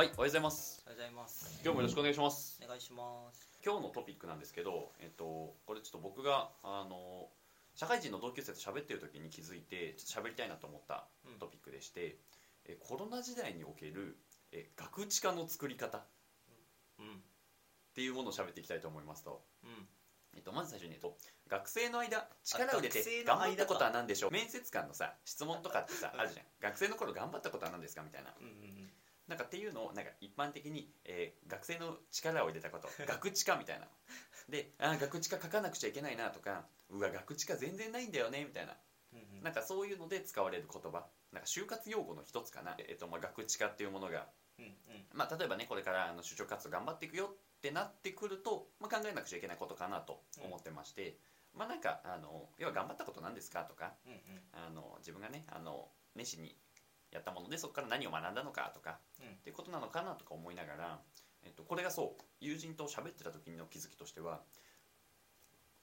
はい、おはようございます。おはようございます。今日もよろしくお願いします。お願いします。今日のトピックなんですけど、えっと、これちょっと僕が、あの、社会人の同級生と喋ってる時に気づいて、ちょっと喋りたいなと思ったうんトピックでして、えコロナ時代における、え学知化の作り方っうん。ていうものを喋っていきたいと思いますと、うん。えっと、まず最初に、えっと、学生の間力を入れて頑張ったことは何でしょう？面接官のさ質問とかってさうんあるじゃん学生の頃頑張ったことは何ですか？みたいなうん。うん。なんかっていうのをなんか一般的に、えー学生の力を入れたこと 学知化みたいなであー学知化書かなくちゃいけないなとかうわ学知化全然ないんだよねみたいなうん。なんかそういうので使われる言葉なんか就活用語の一つかな、えっとまあ、学知化っていうものが、うん。うん。まあ、例えばねこれからあの就職活動頑張っていくよってなってくると、まあ、考えなくちゃいけないことかなと思ってまして、まあなんかあの要は頑張ったことなんですかとかうん。うん。あの自分がねあの熱心にやったものでそこから何を学んだのかとかうん。っていうことなのかなとか思いながら、えっと、これがそう友人と喋ってた時の気づきとしては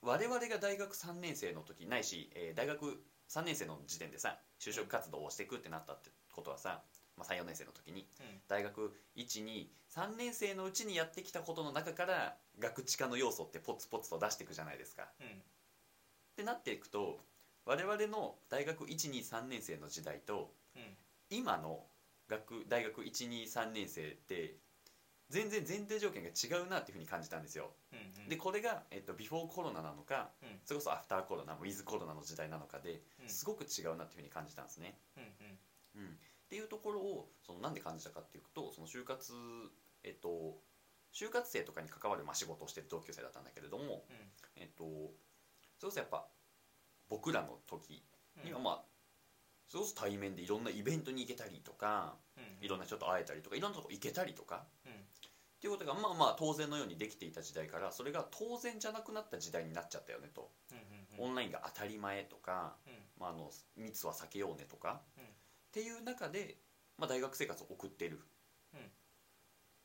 我々が大学3年生の時ないし、えー大学3年生の時点でさ就職活動をしていくってなったってことはさ、まあ、34年生の時に大学123年生のうちにやってきたことの中から学知化の要素ってポツポツと出していくじゃないですか。うん。ってなっていくと我々の大学123年生の時代とうん。今の学大学123年生って全然前提条件が違うなっていうふうに感じたんですようん。でこれが、えっと、ビフォーコロナなのかうん。それこそアフターコロナウィズコロナの時代なのかでうん。すごく違うなっていうふうに感じたんですね、うん。うん、っていうところをそのなんで感じたかっていうとその就活えっと就活生とかに関わるまあ仕事をしてる同級生だったんだけれども、えっと、それこそやっぱ僕らの時うん。にはまあそれこそ対面でいろんなイベントに行けたりとかうん。いろんな人と会えたりとかいろんなとこ行けたりとかうん。っていうことがまあまあ当然のようにできていた時代からそれが当然じゃなくなった時代になっちゃったよねと、うん。オンラインが当たり前とか、うん。まあ、あの密は避けようねとか、うんっていう中で、まあ、大学生活を送っている、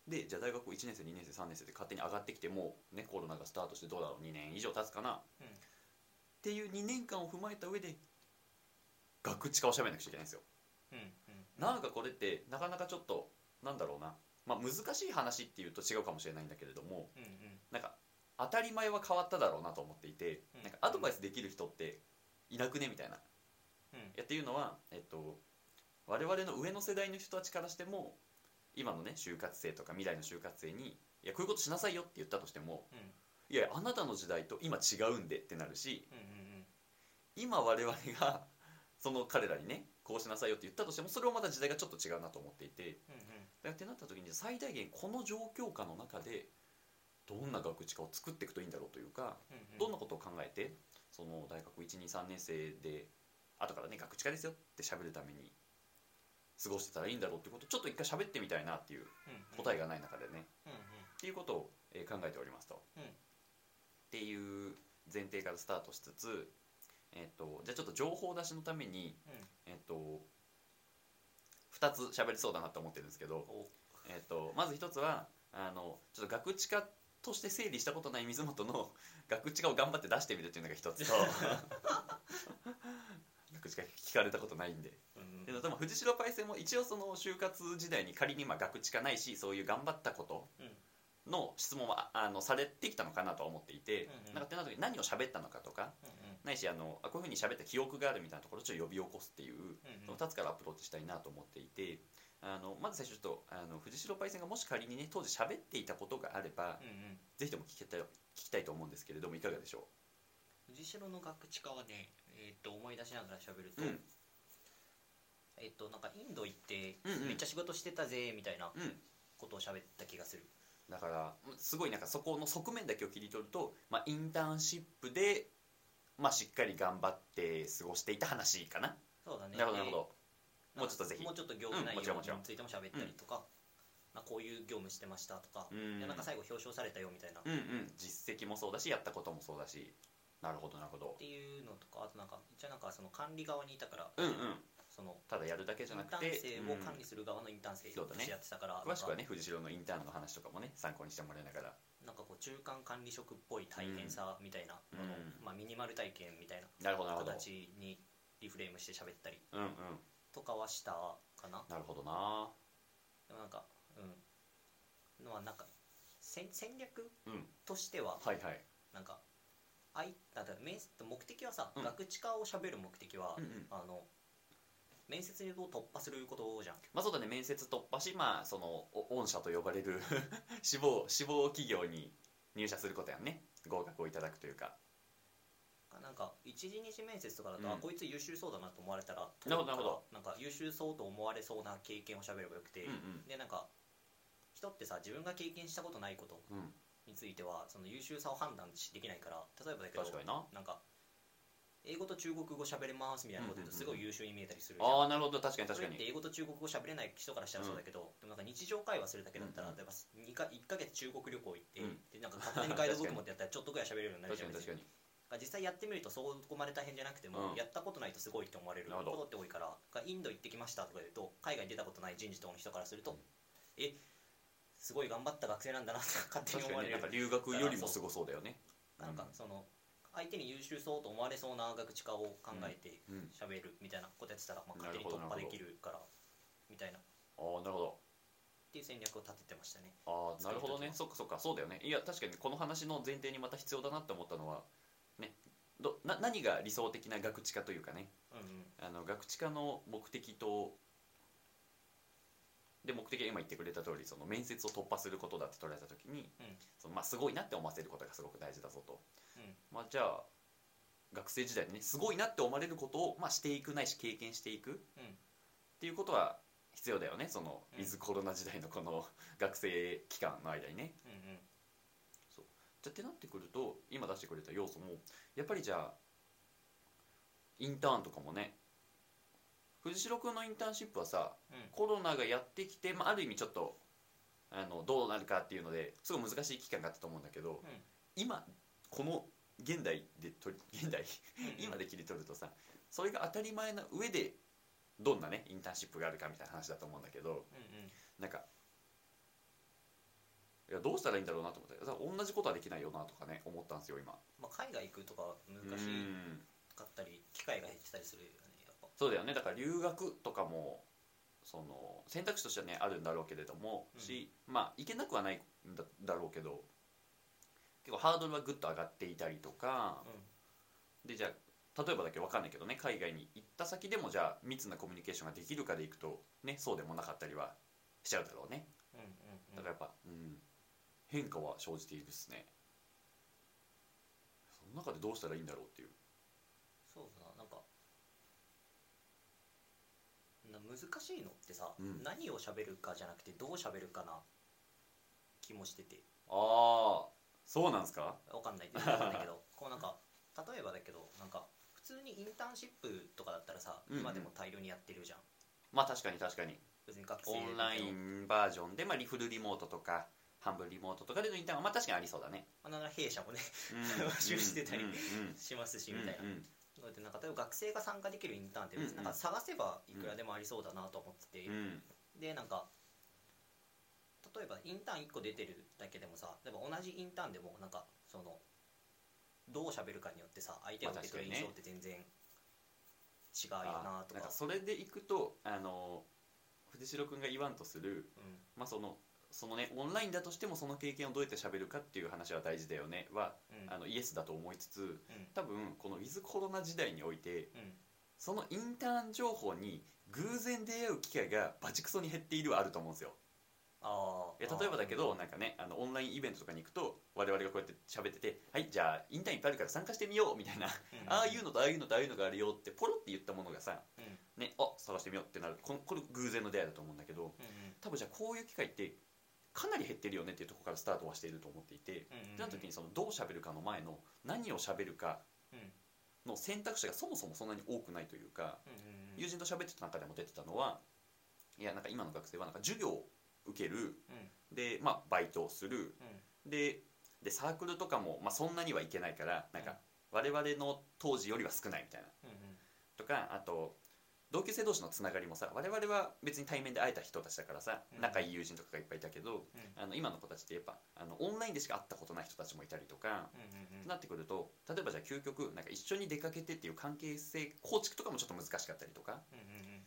でじゃあ大学1年生2年生3年生で勝手に上がってきてもうねコロナがスタートしてどうだろう2年以上経つかな、うんっていう2年間を踏まえた上で学知化をしゃべらなくちゃいけないんですようん。うん。なんかこれってなかなかちょっとなんだろうな、まあ、難しい話っていうと違うかもしれないんだけれどもうん。うん。なんか当たり前は変わっただろうなと思っていて、うんなんかアドバイスできる人っていなくねみたいな。うん。いやっていうのは、えっと、我々の上の世代の人たちからしても今のね就活生とか未来の就活生に「いやこういうことしなさいよ」って言ったとしてもうん。「いやあなたの時代と今違うんで」ってなるしうん。うん。今我々がその彼らにねこうしなさいよって言ったとしてもそれはまた時代がちょっと違うなと思っていてだからってなった時に最大限この状況下の中でどんな学知化を作っていくといいんだろうというかうん。どんなことを考えてその大学123年生で後からね学知化ですよって喋るために過ごしてたらいいんだろうってことをちょっと一回喋ってみたいなっていう答えがない中でねうん。うん。っていうことをえー考えておりますと。うんっていう前提からスタートしつつ、えっとじゃあちょっと情報出しのために、えっと2つ喋りそうだなと思ってるんですけど、お。えっとまず1つはあのちょっと学知化として整理したことない水本の 学知化を頑張って出してみるっていうのが1つと 学知化聞かれたことないんでうん。ででも藤代パイセンも一応その就活時代に仮にまあ学知化ないしそういう頑張ったことうん。の質問はあのされてきたのかなとは思っていて、うんうんなんかってなった時に何を喋ったのかとかうん。ないしあのあこういうふうに喋った記憶があるみたいなところをちょっと呼び起こすっていう、の2つからアプローチしたいなと思っていてあのまず最初ちょっとあの藤代パイセンがもし仮にね当時喋っていたことがあれば、うん。うん。ぜひとも聞きたい聞きたいと思うんですけれどもいかがでしょ藤代の学知化はね、えっと思い出しながら喋るとう、うんえっとなんかインド行ってうんうんめっちゃ仕事してたぜみたいなうんことを喋った気がする。だからすごいなんかそこの側面だけを切り取ると、まあ、インターンシップで、まあ、しっかり頑張って過ごしていた話かな、そうだね。なるほどなるほど。でもうちょっとぜひ。もうちょっと業務内うんもちろんもちろん。容についても喋ったりとか、まあこういう業務してましたとか、うん。でなんか最後表彰されたよみたいな。っうんうん。実績もそうだしやったこともそうだし。なるほどなるほど。ていうのとかあとなんか一応なんかその管理側にいたから、うんうん。そのただやるだけじゃなくてインターン生をうん。管理する側のインターン生としてやってたから、詳しくはね藤代のインターンの話とかもね参考にしてもらいながらなんかこう中間管理職っぽい大変さみたいなもの、うんまあ、ミニマル体験みたいな形にリフレームして喋ったりとかはしたかな。なるほどな。でもなんかうん。のはなんか戦戦略うん。としてははいはい。なんかあいだから面接目的はさ、うん。学知化をしゃべる目的は、うんうん。あの面接を突破することじゃん。まあそうだね面接突破しまあそのお御社と呼ばれる 志望志望企業に入社することやんね。合格をいただくというか。なんか一次二次面接とかだと、うん。あこいつ優秀そうだなと思われたらなるほどなんか優秀そうと思われそうな経験をしゃべればよくて、うんうん。でなんか人ってさ自分が経験したことないことうん。についてはその優秀さを判断しできないから例えばだけどなんか英語と中国語喋れますみたいなこと言うとすごい優秀に見えたりするじゃん。ああなるほど。確かに確かに。英語と中国語喋れない人からしたらそうだけど、でもなんか日常会話するだけだったら、例えば2か1ヶ月中国旅行行って、うん。でなんか勝手にガイドブック持ってやったらちょっとぐらい喋れるようになるじゃん確かに確かに。実際やってみるとそこまで大変じゃなくても、うん。やったことないとすごいって思われることって多いからインド行ってきましたとか言うと海外に出たことない人事とかの人からすると、うん。えすごい頑張った学生なんだなって勝手に思われる。確かにねなんか留学よりもすごそうだよね。なんかその相手に優秀そうと思われそうな学知化を考えてうん。喋るみたいなことやってたら、まあ、な勝手に突破できるからみたいな。っああなるほど。ていう戦略を立ててましたね。ああなるほどね。使そっかそっか。そうだよね。いや確かにこの話の前提にまた必要だなって思ったのはねどな何が理想的な学知化というかね。うんうん。あの学知化の目的とで目的は今言ってくれた通りその面接を突破することだって捉えた時に、うん。そのまあ、すごいなって思わせることがすごく大事だぞと、うん。まあ、じゃあ学生時代にねすごいなって思われることを、まあ、していくないし経験していくっうん。ていうことは必要だよね。そのうん。ウィズコロナ時代のこの 学生期間の間にね。うんうん。じゃってなってくると今出してくれた要素もやっぱりじゃあインターンとかもね藤代君のインターンシップはさうん。コロナがやってきて、まあ、ある意味ちょっとあのどうなるかっていうのですごい難しい期間があったと思うんだけど、今この現代で取り 現代？うん今で切り取るとさそれが当たり前な上でどんなねインターンシップがあるかみたいな話だと思うんだけどうんうん。なんかいやどうしたらいいんだろうなと思って同じことはできないよなとかね思ったんですよ今。まあ、海外行くとかは難しうんかったり機会が減ってたりするよねそうだよね。だから留学とかもその選択肢としてはねあるんだろうけれども、うん。しまあ行けなくはないんだだろうけど結構ハードルはぐっと上がっていたりとかでじゃあ例えばだけど分かんないけどね海外に行った先でもじゃあ密なコミュニケーションができるかでいくとねそうでもなかったりはしちゃうだろうね。うんうんうん。だからやっぱ、うん、変化は生じているっすね。その中でどうしたらいいんだろうっていうだななんかな難しいのってさ、うん。何を喋るかじゃなくてどう喋るかな気もしてて。ああそうなんすか？わかんないけど こうなんか例えばだけどなんか普通にインターンシップとかだったらさ、うんうん。今でも大量にやってるじゃん。まあ確かに確かに。別に学生オンラインバージョンで、まあ、リフルリモートとか半分リモートとかでのインターンはまあ確かにありそうだね。まあ、なら弊社もねうん。募集してたりしますしうんみたいな、うんうんなんか例えば学生が参加できるインターンって別になんか探せばいくらでもありそうだなと思ってて、うん。でなんか例えばインターン1個出てるだけでもさ例えば同じインターンでもなんかそのどう喋るかによってさ相手が受け取る印象って全然違うよあなとか。かそれでいくとあの藤代君が言わんとする、うん。まあ、そのそのねオンラインだとしてもその経験をどうやって喋るかっていう話は大事だよねは、うん。あのイエスだと思いつつうん。多分このウィズコロナ時代においてうん。そのインターン情報に偶然出会う機会がバチクソに減っているはあると思うんですよ。あ例えばだけどなんかねあのオンラインイベントとかに行くと我々がこうやって喋ってて「はいじゃあインターンいっぱいあるから参加してみよう」みたいな。ああいうのとああいうのとああいうのがあるよってポロって言ったものがさうん。うんねあ探してみようってなる。ここれ偶然の出会いだと思うんだけどうん。多分じゃあこういう機会ってかなり減ってるよねっていうところからスタートはしていると思っていてうんうんその時にそのどう喋るかの前の何を喋るかうん。の選択肢がそもそもそんなに多くないというか友人と喋ってた中でも出てたのはいやなんか今の学生はなんか授業を受けるうん。でまあバイトをするうん。ででサークルとかも、まあ、そんなにはいけないからなんか我々の当時よりは少ないみたいな。とかあと同級生同士のつながりもさ我々は別に対面で会えた人たちだからさうん。仲いい友人とかがいっぱいいたけど、うん。あの今の子たちってやっぱあのオンラインでしか会ったことない人たちもいたりとか、うんうんなってくると例えばじゃあ究極なんか一緒に出かけてっていう関係性構築とかもちょっと難しかったりとか。うんうんうん。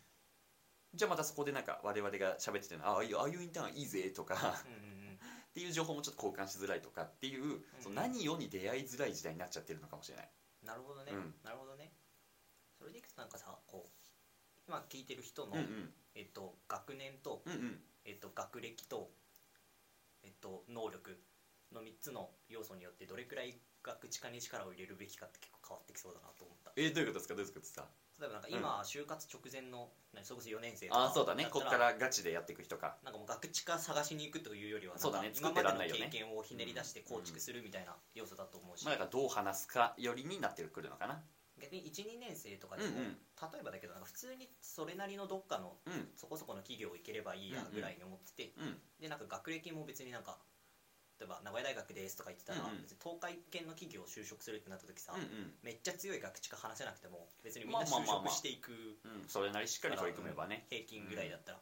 じゃあまたそこでなんか我々が喋っててあああいうああいうインターンいいぜとかうんうんうん。っていう情報もちょっと交換しづらいとかっていう、その何をに出会いづらい時代になっちゃってるのかもしれない。なるほどね、うん。なるほどね。それでいくとなんかさこう今聞いてる人の、うんうん。えっと、学年と、うんうん。えっと、学歴と、えっと、能力の3つの要素によってどれくらい学知化に力を入れるべきかって結構変わってきそうだなと思った。えーどういうことですか？どういうことですか？例えばなんか今、就活直前の何それこそ4年生とかああそうだね。こっからガチでやっていく人か。なんかもう学知化探しに行くというよりはそうだね。なんか今までの経験をひねり出して構築するみたいな要素だと思うし、まあだからどう話すかよりになってくるのかな。逆に12年生とかでも、うんうん。例えばだけどなんか普通にそれなりのどっかのうん。そこそこの企業行ければいいやぐらいに思ってて、うん。でなんか学歴も別になんか例えば名古屋大学ですとか言ってたら、うんうん。別に東海圏の企業を就職するってなった時さ、うんうん。めっちゃ強い学知化話せなくても別にみんな就職していくうん。それなりしっかり取り組めばね。平均ぐらいだったら、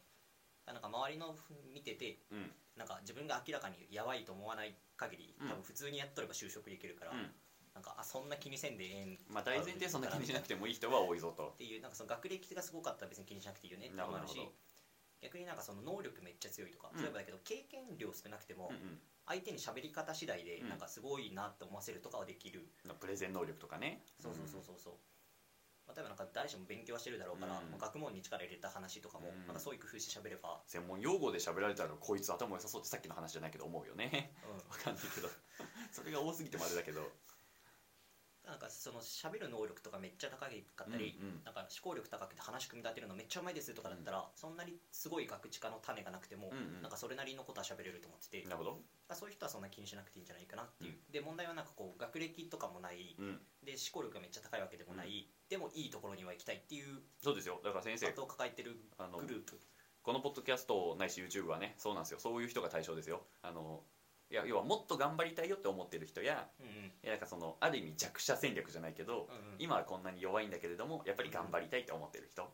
なんか周りの見ててうん。なんか自分が明らかにやばいと思わない限りうん。多分普通にやっとれば就職できるから、うんなんかあそんな気にせんでええん。まあ大前提そんな気にしなくてもいい人は多いぞと。っていうなんかその学歴がすごかったら別に気にしなくていいよねって思うし逆になんかその能力めっちゃ強いとか、うん。例えばだけど経験量少なくてもうんうん。相手に喋り方次第でうん。なんかすごいなって思わせるとかはできる、プレゼン能力とかね。そうそうそうそうそう、まあ、例えばなんか誰しも勉強はしてるだろうから、うん。学問に力入れた話とかも、うん。なんかそういう工夫して喋れば、専門用語で喋られたらこいつ頭良さそうってさっきの話じゃないけど思うよね。うん、わかんないけど。それが多すぎてもあれだけどなんかその喋る能力とかめっちゃ高かったり、うんうん。なんか思考力高くて話組み立てるのめっちゃうまいですとかだったら、そんなにすごい学知化の種がなくても、うんうん。なんかそれなりのことは喋れると思ってて、なるほど。あそういう人はそんな気にしなくていいんじゃないかなっていう、で問題はなんかこう学歴とかもない、うん。で思考力がめっちゃ高いわけでもない、でもいいところには行きたいっていう。そうですよ。だから先生後を抱えてるグループ。このポッドキャストないし YouTube はねそうなんですよ。そういう人が対象ですよ。あのいや要はもっと頑張りたいよって思ってる人やいやなんかそのある意味弱者戦略じゃないけど、今はこんなに弱いんだけれどもやっぱり頑張りたいって思ってる人、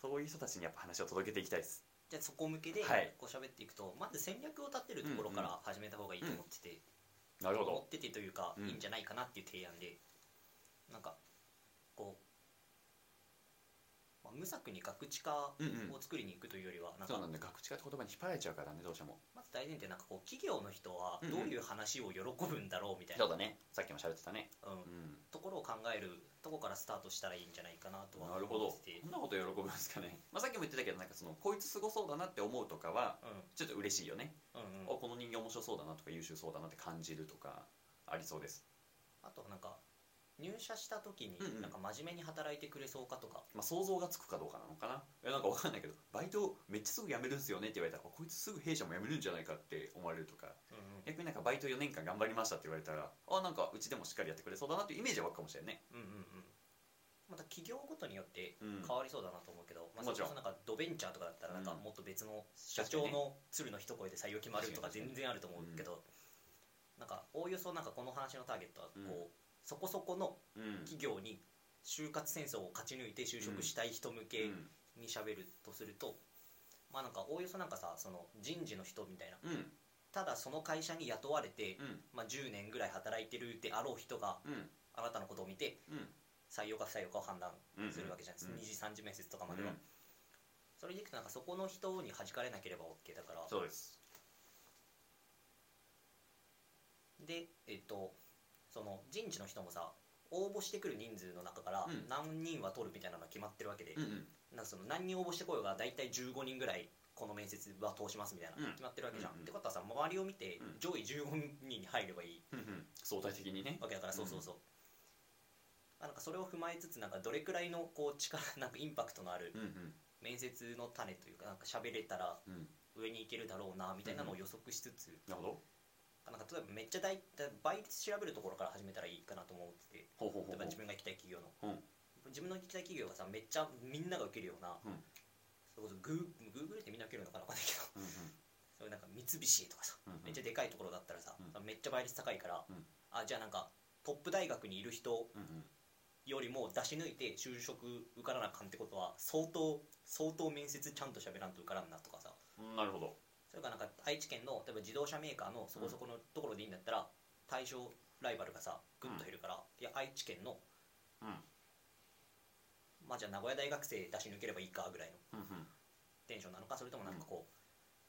そういう人たちにやっぱ話を届けていきたいです。じゃあそこ向けではい。こう喋っていくと、まず戦略を立てるところから始めた方がいいと思ってて、なるほど。思っててというか、うん。いいんじゃないかなっていう提案でなんかこう、まあ、無策に学知化うんうん。を作りに行くというよりはなんかそうなんだよ。学知化って言葉に引っ張られちゃうからねどうしても。まず大前提なんかこう企業の人はどういう話を喜ぶんだろうみたいな、そうだね。さっきも喋ってたね。うん。うん。ところを考えるとこからスタートしたらいいんじゃないかなとはなるほど。思ってて。こんなこと喜ぶんですかね、まあ、さっきも言ってたけどなんかそのこいつすごそうだなって思うとかはちょっと嬉しいよね、うんうんうん。あこの人間面白そうだなとか優秀そうだなって感じるとかありそうです。あとなんか入社した時にうんうん。なんか真面目に働いてくれそうかとか、まあ、想像がつくかどうかなのかな。えなんかわかんないけどバイトめっちゃすぐ辞めるんすよねって言われたらこいつすぐ弊社も辞めるんじゃないかって思われるとか。うんうん。逆になんかバイト4年間頑張りましたって言われたらあなんかうちでもしっかりやってくれそうだなっていうイメージは湧くかもしれないね。うんうんうん。また企業ごとによってうん。変わりそうだなと思うけど、まあ、もちろん。それこそなんかドベンチャーとかだったらなんかうんもっと別の社長の鶴の一声で採用決まるとか全然あると思うけど、なんかおおよそなんかこの話のターゲットはこう、うんそこそこのうん。企業に就活戦争を勝ち抜いて就職したい人向けにしゃべるとすると、まあなんかおおよそなんかさその人事の人みたいなただその会社に雇われて、うん。まあ、10年ぐらい働いてるであろう人がうん。あなたのことを見てうん。採用か不採用かを判断うんするわけじゃないですか、うん。2次3次面接とかまでは、うん。それでいくとなんかそこの人に弾かれなければ OK だから。そうです。でえっとその人事の人もさ応募してくる人数の中からうん。何人は取るみたいなのが決まってるわけで、うんうん。なんかその何人応募してこようが大体15人ぐらいこの面接は通しますみたいな、うん。決まってるわけじゃん、うんうん。ってことはさ周りを見てうん。上位15人に入ればいい。うんうん。相対的にね。わけだからそうそうそう、あなんかそれを踏まえつつなんかどれくらいのこう力 なんかインパクトのあるうんうん。面接の種というかなんか喋れたらうん。上に行けるだろうなみたいなのを予測しつつ、なるほどなんか例えばめっちゃ大倍率調べるところから始めたらいいかなと思ってて。例えば自分が行きたい企業の、うん。自分の行きたい企業がさめっちゃみんなが受けるような、うん。それこそグーグーグルってみんな受けるのかなわかんないけど。うんうん。そういうなんか三菱とかさ、うんうん。めっちゃでかいところだったらさ、うめっちゃ倍率高いから、うん。あじゃあなんかトップ大学にいる人よりも出し抜いて就職受からなあかんってことは相当相当面接ちゃんと喋らんと受からんなとかさ。うんなるほどそれからなんか愛知県の例えば自動車メーカーのそこそこのところでいいんだったら、対象ライバルがさぐっと減るから、いや愛知県のうん。まあじゃあ名古屋大学生出し抜ければいいかぐらいのテンションなのかそれともなんかこ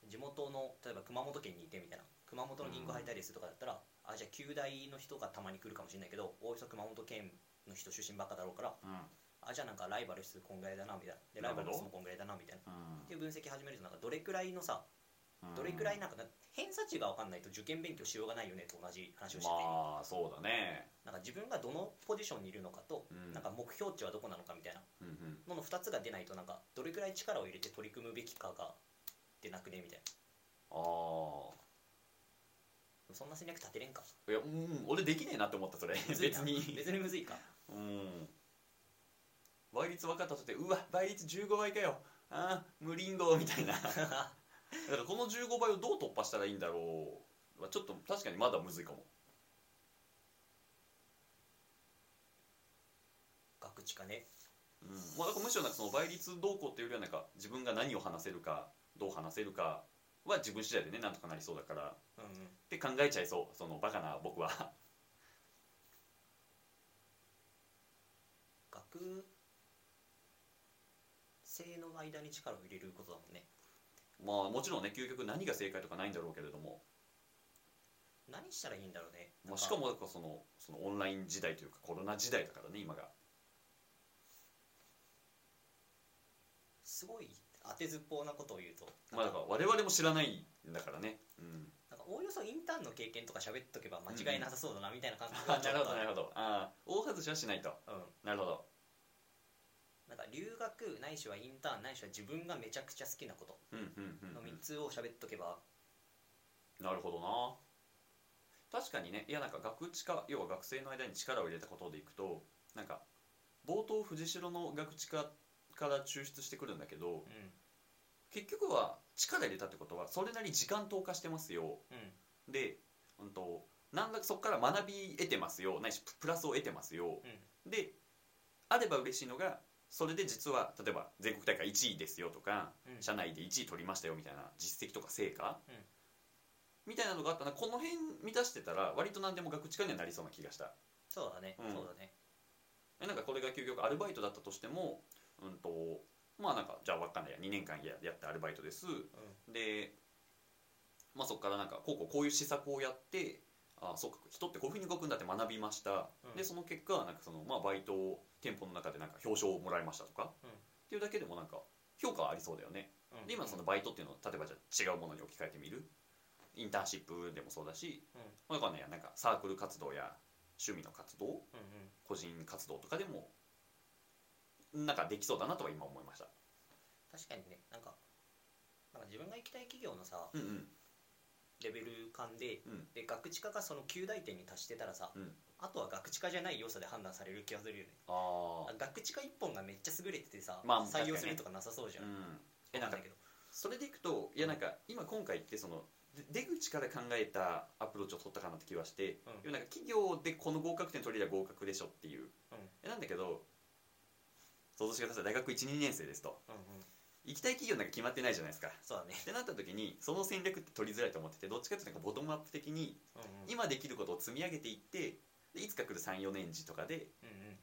う、地元の例えば熊本県にいてみたいな熊本の銀行入ったりですとかだったら、あじゃあ旧大の人がたまに来るかもしれないけどおおよそ熊本県の人出身ばっかだろうからうん。あじゃあなんかライバル数こんぐらいだなみたいな。でライバル数もこんぐらいだなみたいな。うん。っていう分析始めるとなんかどれくらいのさうんどれくらいなんかな偏差値が分かんないと受験勉強しようがないよねと同じ話をしてて、まあそうだね。なんか自分がどのポジションにいるのかと、うん。なんか目標値はどこなのかみたいなうんうん。のの2つが出ないとなんかどれくらい力を入れて取り組むべきかが出なくねみたいな。あそんな戦略立てれんか。あいやうん俺できねえなって思ったそれ。むずいな。別に。別にむずいか。うん。倍率分かったとてうわ倍率15倍かよ。あー無リンゴみたいな だからこの15倍をどう突破したらいいんだろうはちょっと確かにまだむずいかも。学知かね。うん。まあ、だからむしろなんかその倍率どうこうっていうよりはなんか自分が何を話せるかどう話せるかは自分次第でねなんとかなりそうだから。うんうん。って考えちゃいそうそのバカな僕は。学生の間に力を入れることだもんねまあもちろんね究極何が正解とかないんだろうけれども、何したらいいんだろうね。まあ、しかもそのそのオンライン時代というかコロナ時代だからね今が。すごい当てずっぽうなことを言うと。まあだから我々も知らないんだからね。うん。なんかおおよそインターンの経験とか喋っとけば間違いなさそうだなみたいな感覚あ なるほどなるほほど。ああ大外しはしないと。ど、うん、なるほどか留学ないしはインターンないしは自分がめちゃくちゃ好きなこと。のうん3つを喋っとけば、なるほどな。確かにね。いやなんか学知化要は学生の間に力を入れたことでいくとなんか冒頭藤代の学知化から抽出してくるんだけどうん。結局は力入れたってことはそれなりに時間投下してますよ。うん。で、うん、となんだそこから学び得てますよ。ないしププラスを得てますよ。うん。であれば嬉しいのがそれで実は例えば全国大会1位ですよとかうん。社内で1位取りましたよみたいな実績とか成果、うん。みたいなのがあったらこの辺満たしてたら割と何でも学知化にはなりそうな気がした。そうだね、うん。そうだね。えなんかこれが究極アルバイトだったとしてもうんとまあなんかじゃあ分かんないや。2年間ややってアルバイトです。でまあそこからなんかこうこうこういう施策をやってあそうか人ってこういうふうに動くんだって学びました、うん。でその結果なんかその、まあ、バイトを店舗の中でなんか表彰をもらいましたとか、うん。っていうだけでもなんか評価はありそうだよね。うん。で今そのバイトっていうのを例えばじゃあ違うものに置き換えてみる？インターンシップでもそうだし、うん。まあ、わかんないやなんかサークル活動や趣味の活動うんうん。個人活動とかでもなんかできそうだなとは今思いました。確かにねなんかなんか自分が行きたい企業のさうんうんレベル感でうん。で学知化がその9大点に達してたらさ、うん。あとは学知化じゃない要素で判断される気がするよね。ああ学知化1本がめっちゃ優れててさ、まあ採用するとかなさそうじゃん、うん。えなんかわかんないけど。それでいくといやなんか今今回ってそので出口から考えたアプローチを取ったかなって気はして、うん。なんか企業でこの合格点取れりゃ合格でしょっていう、うん。えなんだけど想像してください。大学12年生ですと。うんうん行きたい企業なんか決まってないじゃないですか。そうだね。ってなった時にその戦略って取りづらいと思っててどっちかっていうとなんかボトムアップ的にうんうん。今できることを積み上げていってでいつか来る34年次とかで、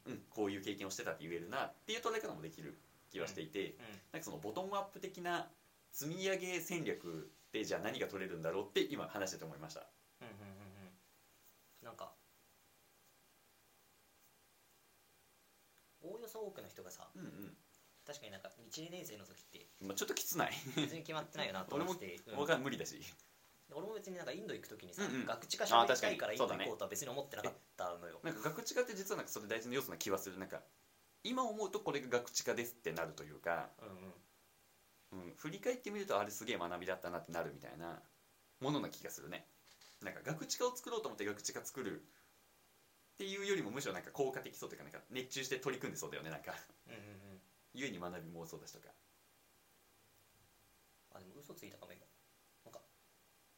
うんうん。うん、こういう経験をしてたって言えるなっていう捉え方もできる気はしていて、なんかそのボトムアップ的な積み上げ戦略でじゃあ何が取れるんだろうって今話してて思いました。うんうんうんうんうん。なんかおおよそ多くの人がさうんうん確かになんか12年生の時ってまあ、ちょっときつない。別に決まってないよなと俺も思って て、うん。僕は無理だし。俺も別になんかインド行く時にさ、うん。うん学知化喋りたいからインドあ確かに行こうとは別に思ってなかったのよ、なんか学知化って実はなんかそれ大事な要素な気はするなんか今思うとこれが学知化ですってなるというか、うんうん。うん、振り返ってみるとあれすげえ学びだったなってなるみたいなものな気がするね。なんか学知化を作ろうと思って学知化作るっていうよりもむしろなんか効果的そうというかなんか熱中して取り組んでそうだよねなんか。うんうんうん故に学びもそうだしとか？あでも嘘ついたかも今。なんか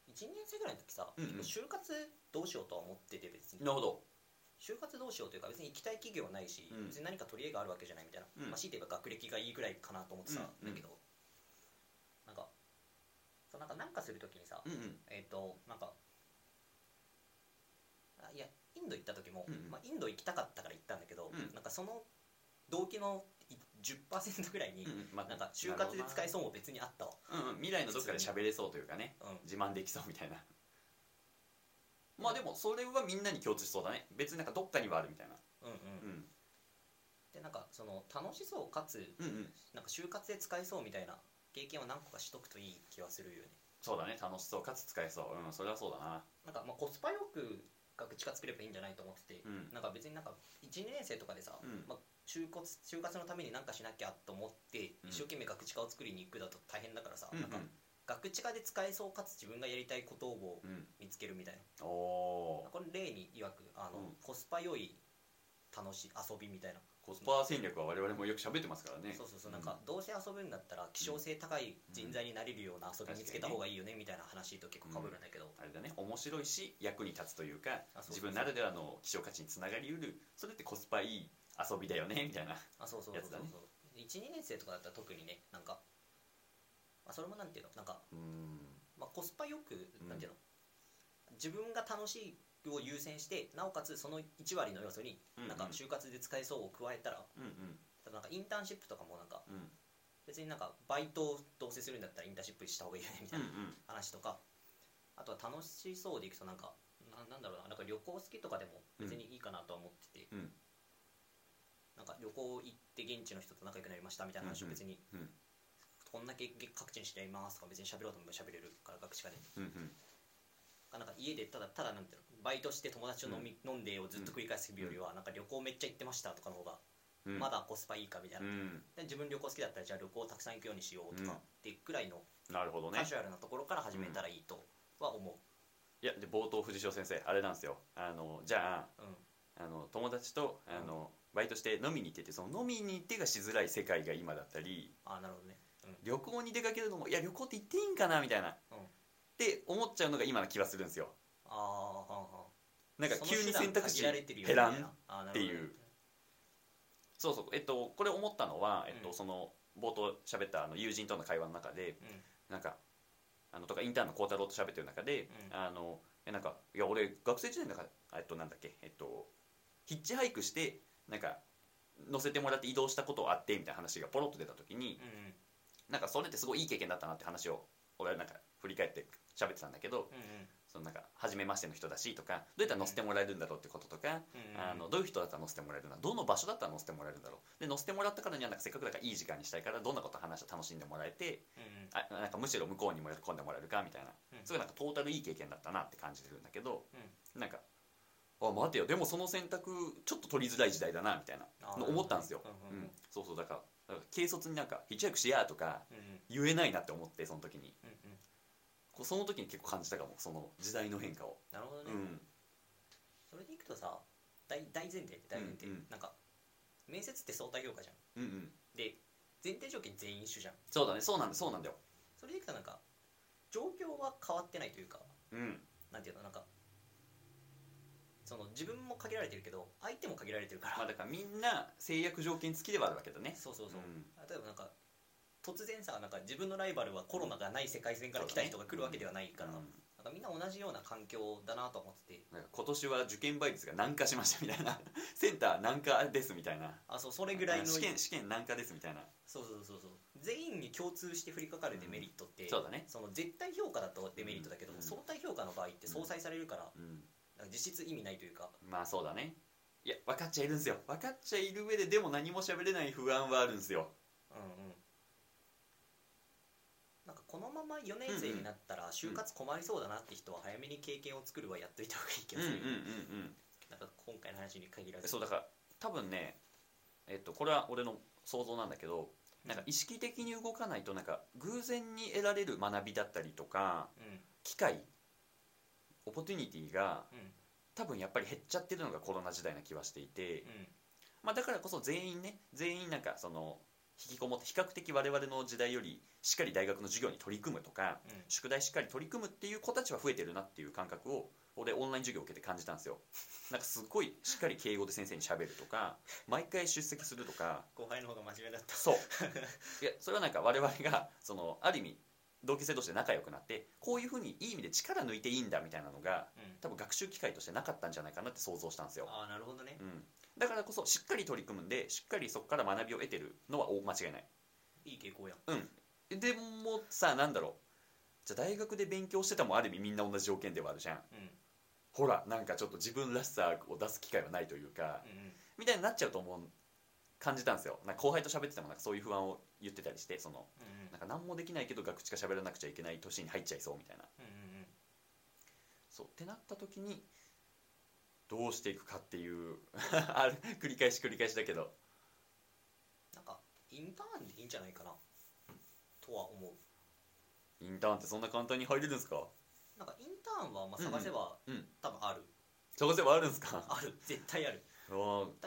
1年生ぐらいの時さ、うんうん。就活どうしようとは思ってて別に。なるほど。就活どうしようというか別に行きたい企業はないし、うん。別に何か取り柄があるわけじゃないみたいな、うん。まあ、強いて言えば学歴がいいぐらいかなと思ってたんうん。だけど、なんかそうなんかなんかする時にさ、うんうん。えっ、となんかあいやインド行った時も、うんうん。まあ、インド行きたかったから行ったんだけど、うん。なんかその動機のい10%ぐらいに、うんうん。まあなんか就活で使えそうも別にあったわ。うんうん、未来のどっかで喋れそうというかね。うん。自慢できそうみたいな。まあでもそれはみんなに共通しそうだね。別になんかどっかにはあるみたいな。うんうん。うん。でなんかその楽しそうかつうんうん。なんか就活で使えそうみたいな経験を何個かしとくといい気はするよね。そうだね。楽しそうかつ使えそう。うんそれはそうだな。なんかまあコスパよく学知化作ればいいんじゃないと思ってて、うん。なんか別になんか12年生とかでさ、うん。まあ、就活就活のために何かしなきゃと思ってうん。一生懸命学知化を作りに行くだと大変だからさ、うんうん。なんか学知化で使えそうかつ自分がやりたいことをうん。見つけるみたいな、これ例に曰くあの、うん。コスパ良い楽しい遊びみたいな、コスパ戦略は我々もよく喋ってますからねそうそうそうなんかどうせ遊ぶんだったら希少性高い人材になれるような遊び見つけた方がいいよねみたいな話と結構かぶるんだけど、あれだね面白いし役に立つというか自分ならではの希少価値につながりうるそれってコスパいい遊びだよねみたいなあそうそうそうそうやつだね12年生とかだったら特にねなんか、まあ、それもなんていうのなんか、うんまあ、コスパよくなんていうの、自分が楽しいを優先してなおかつその1割の要素にうんうん。なんか就活で使えそうを加えたら、うんうん。なんかインターンシップとかもなんかうん。別になんかバイトをどうせするんだったらインターンシップした方がいいよねみたいなうん話とか、あとは楽しそうでいくとなんかななんだろうななんか旅行好きとかでも別にいいかなとは思ってて、うん。なんか旅行行って現地の人と仲良くなりましたみたいな話を別に、うん。こんだけ各地にしてやりますとか別に喋ろうと思えば喋れるから学士課で。うんうん。なんか家でただただなんていうのバイトして友達と飲み、飲んでをずっと繰り返す日々よりはなんか旅行めっちゃ行ってましたとかの方がうん。まだコスパいいかみたいな、うん。で自分旅行好きだったらじゃあ旅行たくさん行くようにしようとかうん。ってくらいのなるほどね。カジュアルなところから始めたらいいとは思う、いやで冒頭藤代先生あれなんですよ。あのじゃあうん。あの友達とあの、バイトして飲みに行っててその飲みに行ってがしづらい世界が今だったりああなるほどね。うん。旅行に出かけるのもいや旅行って行っていいんかなみたいな、うん。って思っちゃうのが今の気はするんですよなんか急に選択肢減らんっていう。そうそう。えっとこれ思ったのは、えっとうんその冒頭喋ったあの友人との会話の中でうん。なんかあのとかインターンの孝太郎と喋ってる中で、うん。あのえなんかいや俺学生時代なんかえっとなんだっけえっとヒッチハイクしてなんか乗せてもらって移動したことあってみたいな話がポロッと出た時にうんうん。なんかそれってすごいいい経験だったなって話を俺はなんか振り返って喋ってたんだけどうんうんそのなんか初めましての人だしとかどうやったら乗せてもらえるんだろうってこととか、うん。あのどういう人だったら乗せてもらえるんだどの場所だったら乗せてもらえるんだろう。で乗せてもらったからにはなんかせっかくだからいい時間にしたいからどんなこと話して楽しんでもらえてうんあなんかむしろ向こうにも喜んでもらえるかみたいな。うん。すごいなんかトータルいい経験だったなって感じてるんだけどうん。なんかあ待てよ。でもその選択ちょっと取りづらい時代だなみたいな。の思ったんですよ、うんうんそうそう。だから軽率になんかヒッチハイクしやーとか言えないなって思ってその時に。うんうん。こうその時に結構感じたかも。その時代の変化を、なるほどね、うん。それでいくとさ大大前提大前提、うんうん。なんか面接って相対評価じゃん。うんうん。で前提条件全員一緒じゃん。そうだね。そうなんだ。そうなんだよ。それでいくとなんか状況は変わってないというかうん。なんていうのなんかその自分も限られてるけど相手も限られてるから、まあだからみんな制約条件付きではあるわけだね。そうそうそう、ん。例えばなんか突然さなんか自分のライバルはコロナがない世界線から来た人が来るわけではないから、うん。なんかみんな同じような環境だなと思って。て今年は受験倍率が難化しましたみたいな。センター難化ですみたいな。あそうそれぐらいの試験試験難化ですみたいな。そうそうそうそう。全員に共通して降りかかるデメリットって、そうだね。その絶対評価だとデメリットだけど、うん。相対評価の場合って相殺されるから、か実質意味ないというか。まあそうだね。いや分かっちゃいるんですよ。分かっちゃいる上ででも何も喋れない不安はあるんですよ。うんうんなんかこのまま4年生になったら就活困りそうだなって人は早めに経験を作るはやっといた方がいい気うんうんうんがする、うん。なんか今回の話に限らず。そうだから多分ねえっとこれは俺の想像なんだけどなんか意識的に動かないとなんか偶然に得られる学びだったりとかうん。機会オポチュニティがうん。多分やっぱり減っちゃってるのがコロナ時代な気はしていて、うん。まあ、だからこそ全員ね全員なんかその引きこもって比較的我々の時代よりしっかり大学の授業に取り組むとかうん。宿題しっかり取り組むっていう子たちは増えてるなっていう感覚を俺オンライン授業を受けて感じたんですよ。なんかすごいしっかり敬語で先生にしゃべるとか毎回出席するとか後輩の方が真面目だった。そう。いやそれはなんか我々がそのある意味同級生同士で仲良くなってこういうふうにいい意味で力抜いていいんだみたいなのがうん。多分学習機会としてなかったんじゃないかなって想像したんですよ、ああなるほどね。うん、だからこそしっかり取り組むんでしっかりそこから学びを得てるのは大間違いない。いい傾向や。んうん。でもさなんだろう。じゃあ大学で勉強してたもある意味みんな同じ条件ではあるじゃん。うん。ほらなんかちょっと自分らしさを出す機会はないというかうんうん。みたいになっちゃうと思う感じたんですよ。なんか後輩と喋っててもなんかそういう不安を言ってたりしてそのうんうん。なんか何もできないけど学知か喋らなくちゃいけない年に入っちゃいそうみたいな。うんうん。そう。ってなった時にどうしていくかっていう 繰り返し繰り返しだけど。なんかインターンでいいんじゃないかな。とは思う。インターンってそんな簡単に入れるんですか？なんかインターンはまあ探せばうんうん。多分ある、探せばあるんですか？ある。絶対ある。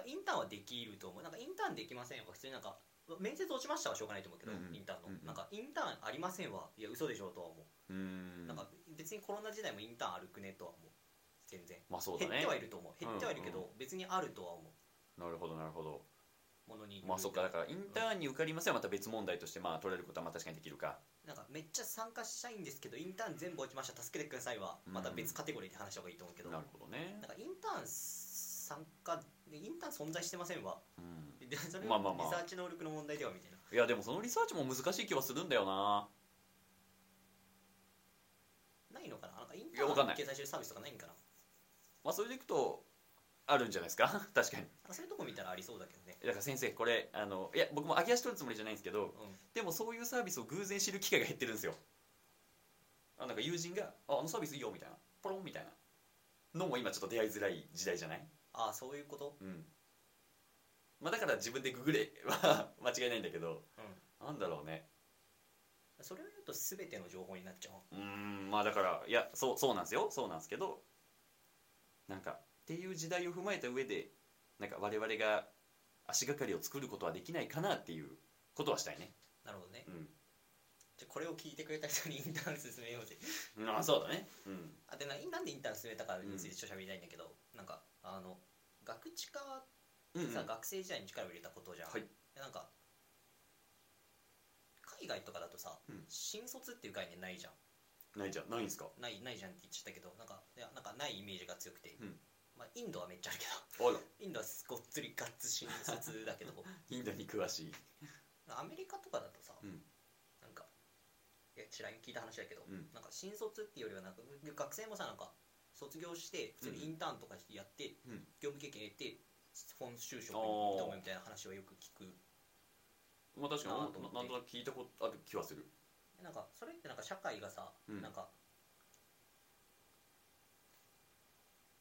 インターンはできると思う。なんかインターンできませんは普通になんか面接落ちましたはしょうがないと思うけど、うんうん。インターンの、うんうん。なんかインターンありませんはいや嘘でしょうとは思う。ーう、ん。なんか別にコロナ時代もインターン歩くねとは思う全然。まあそうだね。減ってはいると思う。減ってはいるけど、うんう別にあるとは思なるほどなるほど。うものにまあそっかだからインターンに受かりませんはまた別問題としてまあ取れることはまあ確かにできるか。なんかめっちゃ参加したいんですけどインターン全部落ちました。助けてくださいはまた別カテゴリーで話した方がいいと思うけど、なるほどね。なんかインターン参加インターン存在してませんわうん。でそれまあまあまあ。リサーチ能力の問題ではみたいな。いやでもそのリサーチも難しい気はするんだよな。ないのかな？なんかインタいやわかんない。ーン掲載してるサービスとかないんかな？まあそれでいくとあるんじゃないですか？確かに。そういうとこ見たらありそうだけどね。だから先生これあのいや僕も上げ足取るつもりじゃないんですけどうん。でもそういうサービスを偶然知る機会が減ってるんですよ。あなんか友人が「ああのサービスいいよ」みたいな。ポロンみたいな。のも今ちょっと出会いづらい時代じゃない？ああそういうこと？うん。まあだから自分でググれは 間違いないんだけどうなんだろうね。んそれを言うと全ての情報になっちゃううーんまあだからいやそうそうなんですよ。そうなんですけどなんかっていう時代を踏まえた上でなんか我々が足がかりを作ることはできないかなっていうことはしたいね。なるほどね。うん。じゃあこれを聞いてくれた人に インターン進めようぜ。ああそうだね。うん。あでななんでインターン進めたかについてちょっと喋りたいんだけど、なんかあの学知化うんうん。さ、学生時代に力を入れたことじゃん、はい。でなんか海外とかだとさ、うん。新卒っていう概念ないじゃんないじゃん。ないんすか？ないないじゃんって言っちゃったけどなんかいやなんかないイメージが強くて、うん。まあ、インドはめっちゃあるけあら。どインドはごっつりガッツ新卒だけど。インドに詳しい。アメリカとかだとさ、うん。なんかいや知らん聞いた話だけど、うん。なんか新卒っていうよりはなんか学生もさなんか卒業して普通にインターンとかやって、うん。業務経験入れて本就職にあー行った方がいいみたいな話はよく聞くまあ確かになんとなく聞いたことある気はするなんかそれってなんか社会がさ、うん。なんか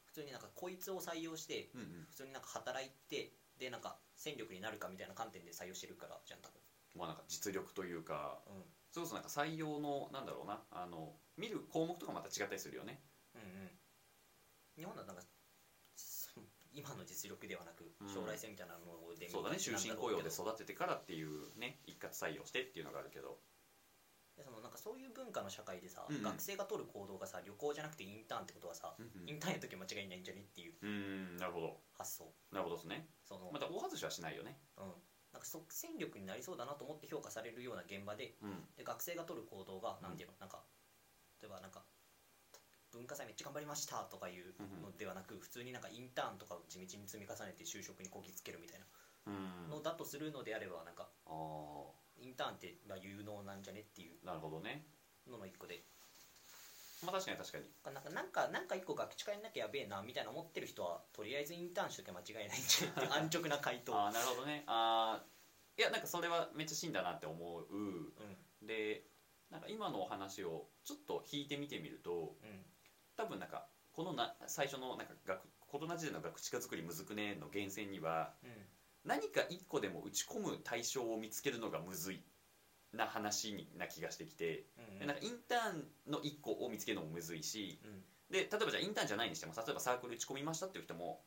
普通になんかこいつを採用してうんうん。普通になんか働いてでなんか戦力になるかみたいな観点で採用してるからじゃん多まあなんか実力というか分、うん、それこそなんか採用のなんだろうなあの見る項目とかまた違ったりするよね。うんうん。日本だとなんかそ今の実力ではなくうん。将来性みたいなのでそうだね終身雇用で育育ててからっていうね一括採用してっていうのがあるけどでそのなんかそういう文化の社会でさ、うんうん。学生が取る行動がさ旅行じゃなくてインターンってことはさ、うんうん。インターンや時間違いないんじゃねっていううーんなるほど。発想。なるほどですね。その、また大外しはしないよね。うん、なんか即戦力になりそうだなと思って評価されるような現場でうん。で学生が取る行動がうんなんていうの、なんか例えばなんか文化祭めっちゃ頑張りましたとかいうのではなく、普通になんかインターンとかを地道に積み重ねて就職にこぎつけるみたいうんなのだとするのであればなんかああインターンってまあ有能なんじゃねっていう。なるほどね。のの一個で。まあ確かに確かに。なんかなんかなんか一個学知化やんなきゃやべえなみたいな思ってる人はとりあえずインターンしときゃ間違いないんじゃねって安直な回答。ああなるほどね。ああいやなんかそれはめっちゃ真だなって思う。うん。でなんか今のお話をちょっと引いてみてみるとうん。多分なんかこのな最初のなんか学コロナ時代の学知化作りむずくねの源泉にはうん何か一個でも打ち込む対象を見つけるのがむずいな話にな気がしてきて、うんでなんかインターンの一個を見つけるのもむずいしうん。で例えばじゃあインターンじゃないにしても例えばサークル打ち込みましたっていう人も、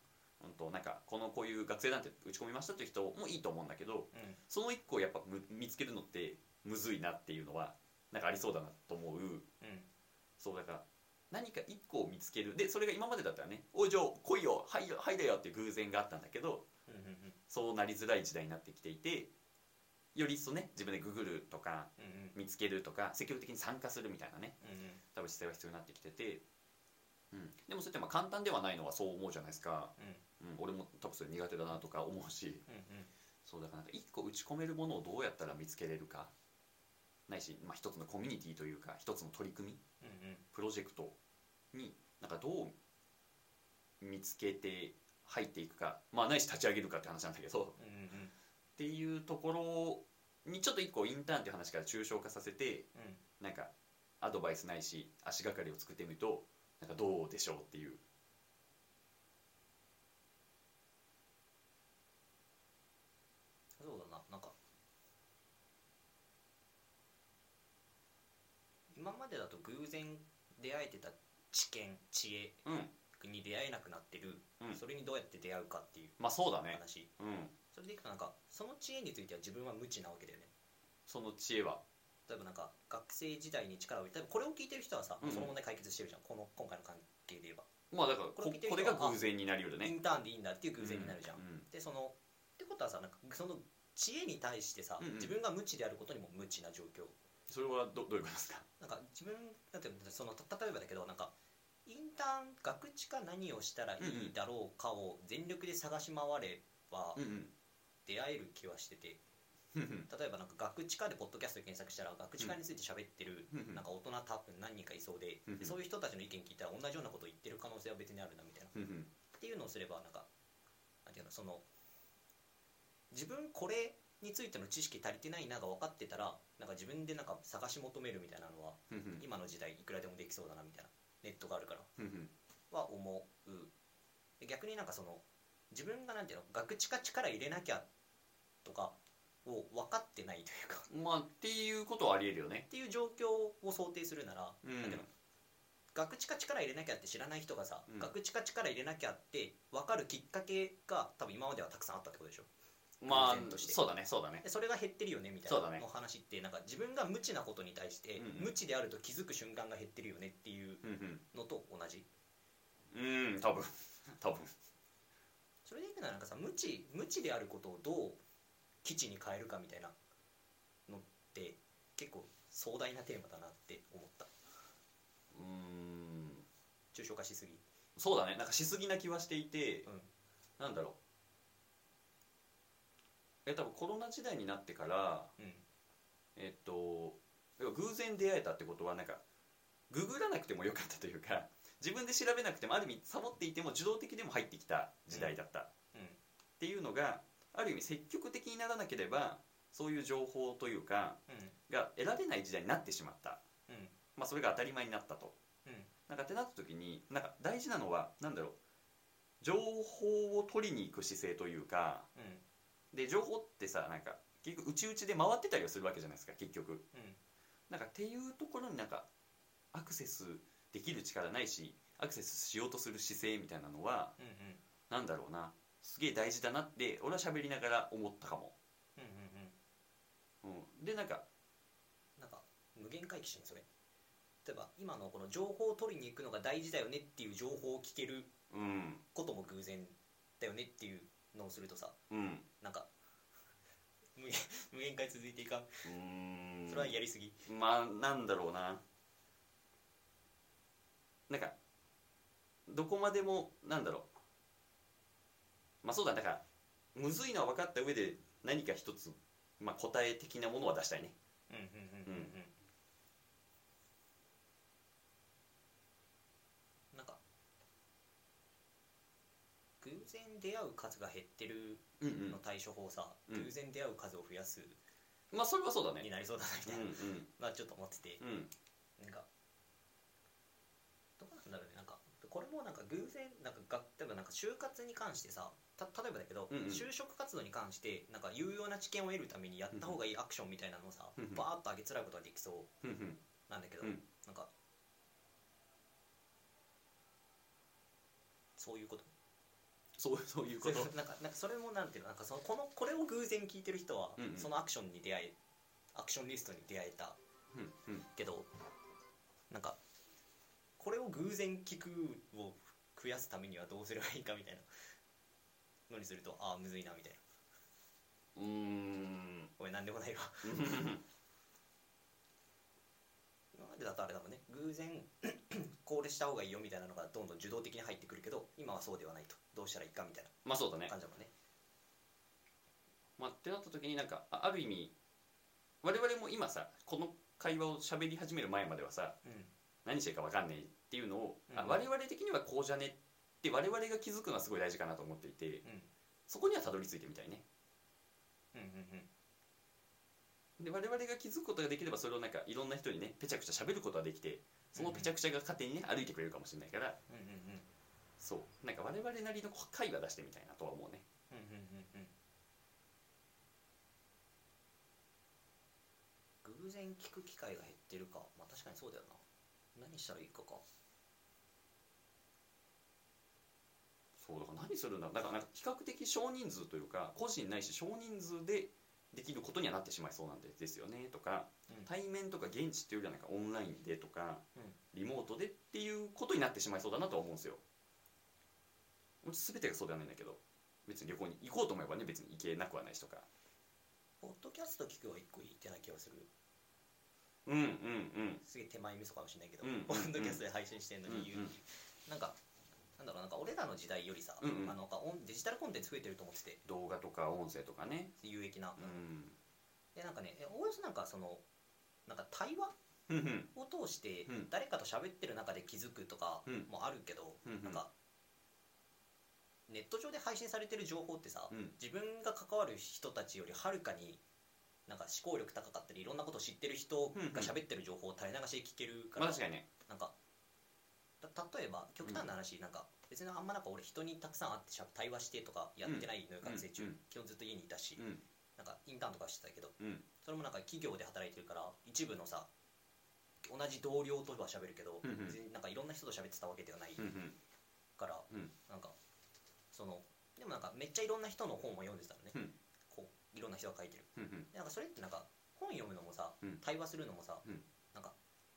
うん、となんかこのこういう学生団体打ち込みましたっていう人もいいと思うんだけどうん。その一個をやっぱむ見つけるのってむずいなっていうのはなんかありそうだなと思う。うん。そうだから何か一個を見つける。でそれが今までだったらね「おいじゃあ来いよはいよはいだよ」っていう偶然があったんだけどそうなりづらい時代になってきていてより一層ね自分でググるとか見つけるとか積極的に参加するみたいなねうん多分姿勢が必要になってきてて、うん、でもそれってまあ簡単ではないのはそう思うじゃないですか、うん。うん、俺も多分それ苦手だなとか思うしうんうん。そうだからなんか一個打ち込めるものをどうやったら見つけれるかないし、まあ、一つのコミュニティというか一つの取り組みうんうん。プロジェクトになんかどう見つけて入っていくかまあないし立ち上げるかって話なんだけどうんうんっていうところにちょっと一個インターンって話から抽象化させてうんなんかアドバイスないし足がかりを作ってみるとなんかどうでしょうっていう。そうだな。なんか今までだと偶然出会えてた知見知恵うんに出会えなくなってる、うん。それにどうやって出会うかっていうまあそうだね。話。うん。それでいくとなんかその知恵については自分は無知なわけだよね。その知恵は。例えばなんか学生時代に力を入れ例えばこれを聞いてる人はさ、うん。その問題解決してるじゃん。この今回の関係で言えば。まあだからここれてこる人はれが偶然になりうるねインターンでいいんだっていう偶然になるじゃん、うんでそのってことはさなんかその知恵に対してさ、うんうん。自分が無知であることにも無知な状況。それはどどういうことですか？なんか自分なんていうのそのた例えばだけどなんかインターン学知か何をしたらいいだろうかを全力で探し回ればうん出会える気はしてて。うん例えばなんか学知かでポッドキャストで検索したら学知かについて喋ってるうんうん。なんか大人多分何人かいそうでうんうん。でそういう人たちの意見聞いたら同じようなことを言ってる可能性は別にあるなみたいな。っていうのをすればなんかなんていうのその自分これについての知識足りてないなが分かってたらなんか自分でなんか探し求めるみたいなのは今の時代いくらでもできそうだなみたいなネットがあるからは思う。で逆になんかその自分がなんていうの学知か力入れなきゃとかを分かってないというか。まあっていうことはありえるよね。っていう状況を想定するなら、うん。なんていうの学知か力入れなきゃって知らない人がさ、うん。学知か力入れなきゃって分かるきっかけが多分今まではたくさんあったってことでしょまあそうだねそうだね。でそれが減ってるよねみたいなの話ってなんか自分が無知なことに対してうんうん。無知であると気づく瞬間が減ってるよねっていううんのと同じ。うんうん多分。多分。それでいくならなんかさ無知無知であることをどう基地に変えるかみたいなのって結構壮大なテーマだなって思った。うん。抽象化しすぎ。そうだね。なんかしすぎな気はしていて、うん。なんだろうえ多分コロナ時代になってからうん。えっと要は偶然出会えたってことはなんかググらなくてもよかったというか自分で調べなくてもある意味サボっていても受動的でも入ってきた時代だった、うん。っていうのがある意味積極的にならなければそういう情報というかが得られない時代になってしまった、うんうん。まあ、それが当たり前になったと。うん。なんかってなった時になんか大事なのはなんだろう情報を取りに行く姿勢というかうんで情報ってさなんか結局内々で回ってたりはするわけじゃないですか結局。うん。なんかっていうところになんかアクセスできる力ないしアクセスしようとする姿勢みたいなのはうんうん。なんだろうな。すげえ大事だなって俺は喋りながら思ったかも、うんうんうん。うん、でなんかなんか無限回帰してねそれ。例えば今のこの情報を取りに行くのが大事だよねっていう情報を聞けるうん。ことも偶然だよねっていうのをするとさうん。なんか 無限無限回続いていかん。ん。それはやりすぎ。まあなんだろうな。なんかどこまでもなんだろう。まあそうだだからむずいのは分かった上で何か一つ、まあ、答え的なものは出したいね。うんうんうんうんうん。なんか偶然出会う数が減ってるうんうん。の対処法さ、うん。偶然出会う数を増やすまあそれはそうだね。になりそうだなみたいな、まあちょっと思ってて。うん。うんなんかどうなんだろうね。なんかこれもなんか偶然なんかが例えばなんか就活に関してさた例えばだけど、うんうん。就職活動に関してなんか有用な知見を得るためにやった方がいいアクションみたいなのをさ、うんうん。バーッと上げつらいことができそううんうんなんだけど、うん。なんかそういうことそうそういうこと。なんかなんかそれもなんていうのなんかそのこのこれを偶然聞いてる人は、うんうん。そのアクションに出会えアクションリストに出会えた。うんうん。けどなんかこれを偶然聞くを増やすためにはどうすればいいかみたいなのにするとああむずいなみたいな。うーん。ごめんなんでもないわ今までだとあれだもんね偶然 これした方がいいよみたいなのがどんどん受動的に入ってくるけど今はそうではないと。どうしたらいいかみたいまあそうだね。な感じだもんね。まあ、ってなった時になんかあある意味我々も今さこの会話を喋り始める前まではさうん。何してるか分かんないっていうのを、あうん。我々的にはこうじゃねって我々が気づくのはすごい大事かなと思っていてうん。そこにはたどり着いてみたいねうんうんうんで我々が気づくことができればそれをなんかいろんな人にねぺちゃくちゃ喋ることができてそのぺちゃくちゃが勝手にね歩いてくれるかもしれないから。うんうんうんそう。なんか我々なりの会話出してみたいなとは思うね。うんうんうんうん。偶然聞く機会が減ってるか。まあ確かにそうだよな。何したらいいかか。そうだから何するんだだからなんか比較的少人数というか個人ないし少人数でできることにはなってしまいそうなんでですよねとか、うん。対面とか現地っていうよりはなんかオンラインでとか、うん。リモートでっていうことになってしまいそうだなとは思うんですよ。全てがそうではないんだけど別に旅行に行こうと思えばね別に行けなくはないしとか。ポッドキャスト聞くは一個いいってな気がする。うんうんうん。すげえ手前味噌かもしれないけど、うん。ポッドキャストで配信してんのに言う、うんうん。なんかなんだろうなんか俺らの時代よりさ、うんうん。あのなんかオンデジタルコンテンツ増えてると思ってて。動画とか音声とかね。有益な、うん。でなんかねえおおよそなんかそのなんか対話を通してうん。誰かと喋ってる中で気づくとかうん。もあるけど、うんうん。なんかネット上で配信されてる情報ってさ、うん。自分が関わる人たちよりはるかになんか思考力高かったりいろんなことを知ってる人が喋ってる情報を垂れ流しで聞けるから、まあ確かにね。なんかた例えば極端な話、なんか別にあんまなんか俺人にたくさん会ってしゃ対話してとかやってないのよ、うん。学生中、うん。基本ずっと家にいたし、うん。なんかインターンとかしてたけど。うん。それもなんか企業で働いてるから一部のさ同じ同僚とは喋るけど、うんうん。別になんかいろんな人と喋ってたわけではない。うんうん。から、うん。なんかそのでもなんかめっちゃいろんな人の本を読んでたのね、うん。こういろんな人が書いてる。なんかそれってなんか本読むのもさ、うん。対話するのもさ、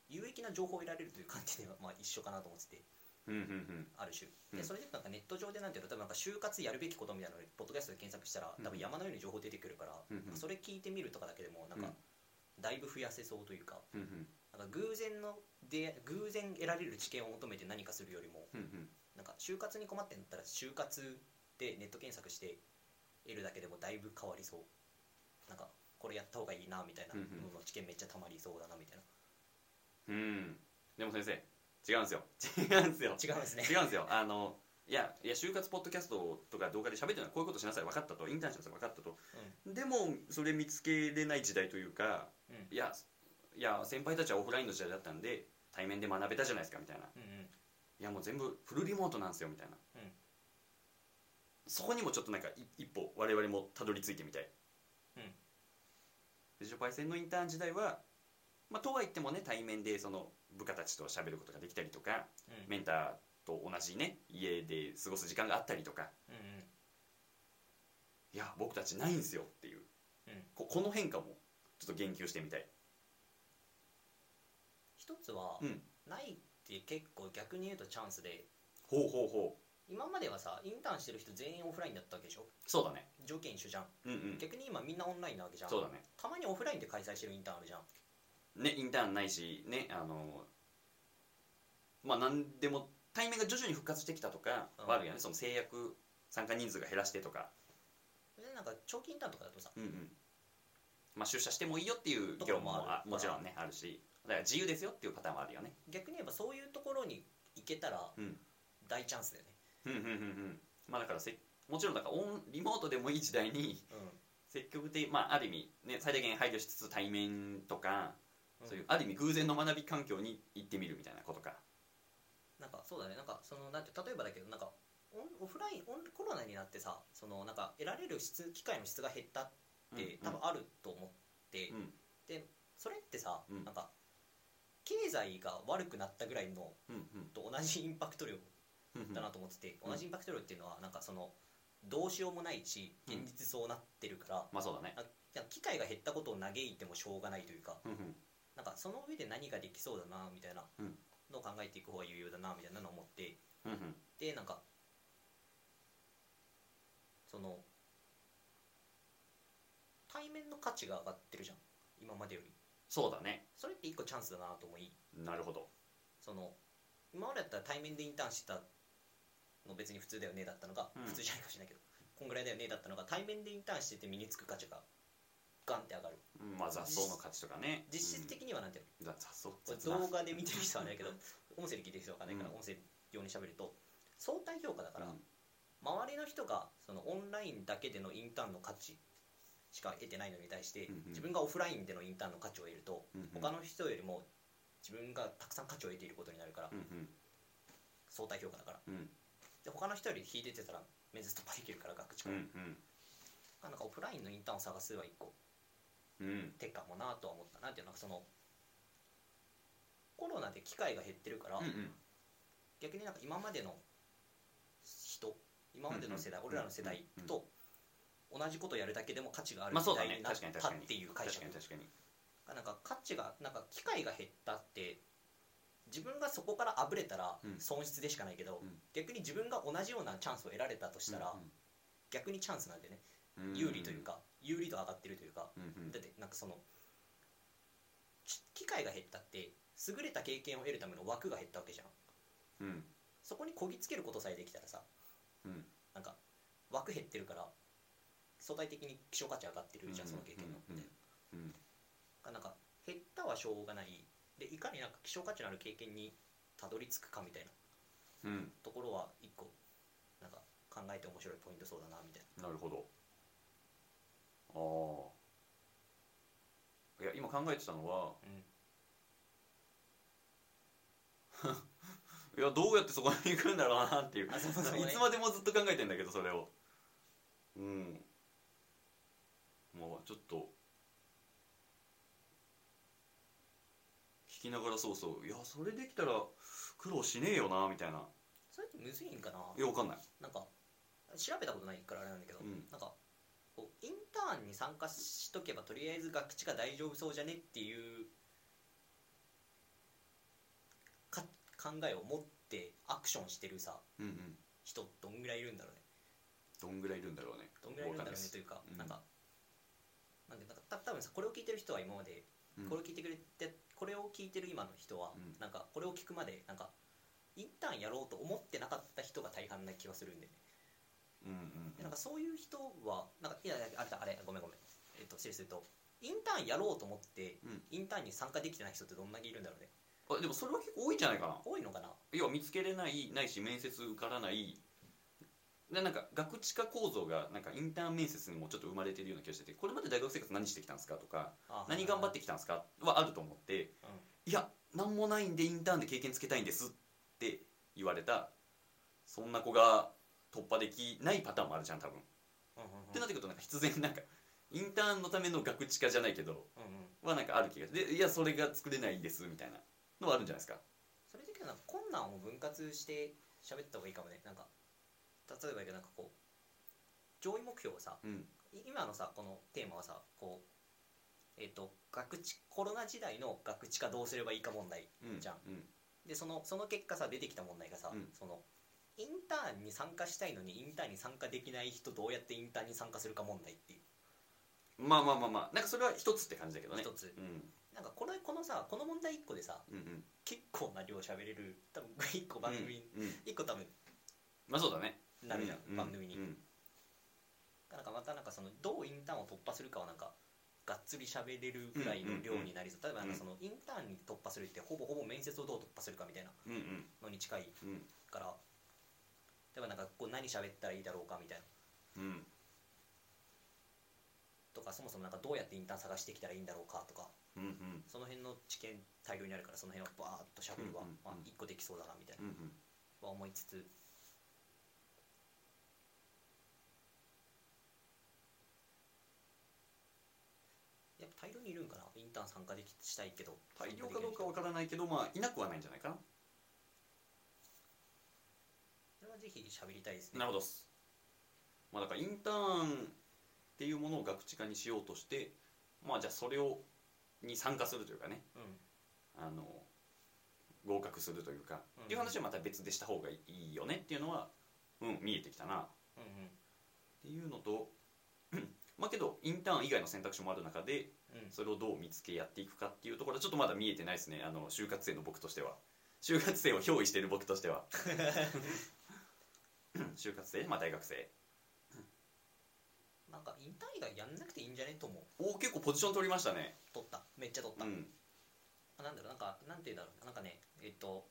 有益な情報を得られるという観点ではまあ一緒かなと思ってて。うんうんある種。うん。でそれでなんかネット上でなんていうの多分なんか就活やるべきことみたいなのをポッドキャストで検索したらうん。多分山のように情報出てくるから、うんうん。それ聞いてみるとかだけでもなんかうん。だいぶ増やせそうというかうんうん。なんか偶然ので偶然得られる知見を求めて何かするよりもうんうん。なんか就活に困ってんだったら就活でネット検索して得るだけでもだいぶ変わりそう。なんかこれやった方がいいなみたいなうんうん。のの知見めっちゃたまりそうだなみたいなうん。でも先生違うんですよ。違うんで すよ。違うんですね。違うんですよ。あのいやいや就活ポッドキャストとか動画で喋ってるのはこういうことしなさい。分かったとインターンしなさい。分かったと、でもそれ見つけれない時代というかうん。うんいやいや先輩たちはオフラインの時代だったんで対面で学べたじゃないですかみたいな。うんうん。いやもう全部フルリモートなんですよみたいな、うん。そこにもちょっとなんかい一歩我々もたどり着いてみたい、うん。でジョパイセンのインターン時代は、まあ、とはいってもね対面でその部下たちと喋ることができたりとかうん。メンターと同じね家で過ごす時間があったりとか。うんうん。いや僕たちないんですよっていう。うん。ここの変化もちょっと言及してみたい。一つはうん。ないって結構逆に言うとチャンスで。ほうほうほう。今まではさインターンしてる人全員オフラインだったわけでしょ？そうだね。条件一緒じゃん。うんうん。逆に今みんなオンラインなわけじゃん。そうだね。たまにオフラインで開催してるインターンあるじゃんねインターンないしねあのまあ何でも対面が徐々に復活してきたとかうん。はあるよね、その制約参加人数が減らしてとか。でなんか長期インターンとかだとさ。うんうん。まあ出社してもいいよっていう議論もあもちろんねあるし。だから自由ですよっていうパターンもあるよね。逆に言えばそういうところに行けたらうん。大チャンスだよね。うんうんうんうん。まあだからせもちろんだからオンリモートでもいい時代に積極的まあある意味ね最大限配慮しつつ対面とか、うんそういうある意味偶然の学び環境に行ってみるみたいなことか。なんかそうだね。なんかそのなんて例えばだけどなんかオフラインオンコロナになってさそのなんか得られる質機会の質が減ったって多分あると思って、うん。でそれってさ、うん。なんか経済が悪くなったぐらいのうんうん。と同じインパクト量だなと思ってて、うん。同じインパクト量っていうのはなんかそのどうしようもないし現実そうなってるから、まあそうだね。機会が減ったことを嘆いてもしょうがないというかなんかその上で何ができそうだなみたいなうん。のを考えていく方が有用だなみたいなのを思ってうんうん。でなんかその対面の価値が上がってるじゃん今までより。そうだね。それって一個チャンスだなと思いなるほど。その今までだったら対面でインターンしてたの別に普通だよねだったのが、うん。普通じゃないかもしれないけどこんぐらいだよねだったのが対面でインターンしてて身につく価値がガンって上がる。うんまあ雑草の価値とかね。実質的にはなんていうの、うん。雑草動画で見てる人はあれだけど 音声で聞いてる人は分かんないから、うん。音声用に喋ると相対評価だから、うん。周りの人がそのオンラインだけでのインターンの価値しか得てないのに対して、うんうん。自分がオフラインでのインターンの価値を得ると、うんうん。他の人よりも自分がたくさん価値を得ていることになるから、うん相対評価だから。うん。うんで他の人より引いててたら面接突破できるから学知かうら、ん。なんかオフラインのインターンを探すは一個うん。うん手かもなとは思ったなんていうのなんかそのコロナで機会が減ってるから、うんうん。逆になんか今までの人今までの世代、俺らの世代と同じことやるだけでも価値がある時代になったっていう解確釈かに確かに。なんか価値がなんか機会が減ったって自分がそこからあぶれたらうん。損失でしかないけど、うん。逆に自分が同じようなチャンスを得られたとしたら、逆にチャンスなんでね。有利というか、有利度上がってるというか、うんうん。だってなんかそのち機会が減ったって優れた経験を得るための枠が減ったわけじゃん。うん。そこにこぎつけることさえできたらさうん。なんか枠減ってるから相対的に希少価値上がってるじゃん、うんその経験の、うんでうん。なんか減ったはしょうがない。でいかになんか希少価値のある経験にたどり着くかみたいな。うん。ところは一個なんか考えて面白いポイントそうだなみたいな。なるほどああいや今考えてたのはうん。いやどうやってそこに行くんだろうなっていう。いつまでもずっと考えてんだけどそれを。うん。もうちょっと聞きながらそうそう。いやそれできたら苦労しねえよなみたいな。それってむずいんかな？いやわかんない。なんか調べたことないからあれなんだけど、うん。なんかターンに参加しとけばとりあえず学知が大丈夫そうじゃねっていうか考えを持ってアクションしてるさうんうん。人どんぐらいいるんだろうね。どんぐらいいるんだろうね。どんぐらいいるんだろうね。というか、うんなんかなんでなんかた多分さこれを聞いてる人は今まで、うん。これを聞いてくれてこれを聞いてる今の人は、うん。なんかこれを聞くまでなんかインターンやろうと思ってなかった人が大半な気がするんでねうんうんでなんかそういう人はなんかいやいやあれだあれごめんごめん。えっと整理するとインターンやろうと思って、うん。インターンに参加できてない人ってどんだけいるんだろうね。あでもそれは結構多いんじゃないかな。多いのかな？要は見つけれないないし面接受からないでなんか学知化構造がなんかインターン面接にもちょっと生まれてるような気がしててこれまで大学生活何してきたんですかとかあ何頑張ってきたんですかはあると思っていや何もないんでインターンで経験つけたいんですって言われたそんな子が突破できないパターンもあるじゃん多分、うんうんうん。うんってなってくるとなんか必然なんかインターンのための学知化じゃないけどうんうんはなんかある気がでいやそれが作れないんですみたいなのはあるんじゃないですか。それでなんか困難を分割して喋った方がいいかもね。なんか例えばなんかこう上位目標をさうん。い今のさこのテーマはさこうえっ、と学知コロナ時代の学知化どうすればいいか問題うん。じゃんうん。でそのその結果さ出てきた問題がさ、うん。そのインターンに参加したいのにインターンに参加できない人どうやってインターンに参加するか問題っていう。まあまあまあまあ。なんかそれは一つって感じだけどね。一つ。うん。なんかこれこのさこの問題1個でさうんうん。結構な量喋れる。多分1個番組、うんうん。1個多分。まあそうだね。なるじゃん、う番組に、うん。なんかまたなんかそのどうインターンを突破するかはなんかがっつり喋れるぐらいの量になりそう、例えばなんかそのインターンに突破するってほぼほぼ面接をどう突破するかみたいなのに近いうんから例えばなんかこう何喋ったらいいだろうかみたいな。うん。とかそもそもなんかどうやってインターン探してきたらいいんだろうかとか。うんうん。その辺の知見大量にあるからその辺をバーッと喋るわ、うんうんうん。まあ、1個できそうだなみたいな。うんうん。は思いつつ。やっぱ大量にいるんかな？インターン参加できしたいけど。大量かどうかわからないけどまあいなくはないんじゃないかなそれはぜひ喋りたいですね。なるほど。まあだからインターンっていうものを学知化にしようとしてまあじゃあそれをに参加するというかね。うん。あの合格するというか、うん。っていう話はまた別でした方がいいよねっていうのはうん見えてきたな。うんうん。っていうのと まあけどインターン以外の選択肢もある中でうん。それをどう見つけやっていくかっていうところはちょっとまだ見えてないですね。あの就活生の僕としては。就活生を憑依している僕としては 就活生まあ大学生。なんかインターン以外やんなくていいんじゃね？と思う。おお結構ポジション取りましたね。取った。めっちゃ取った、うん。なんだろうなんかなんて言うんだろうな。んかねえっと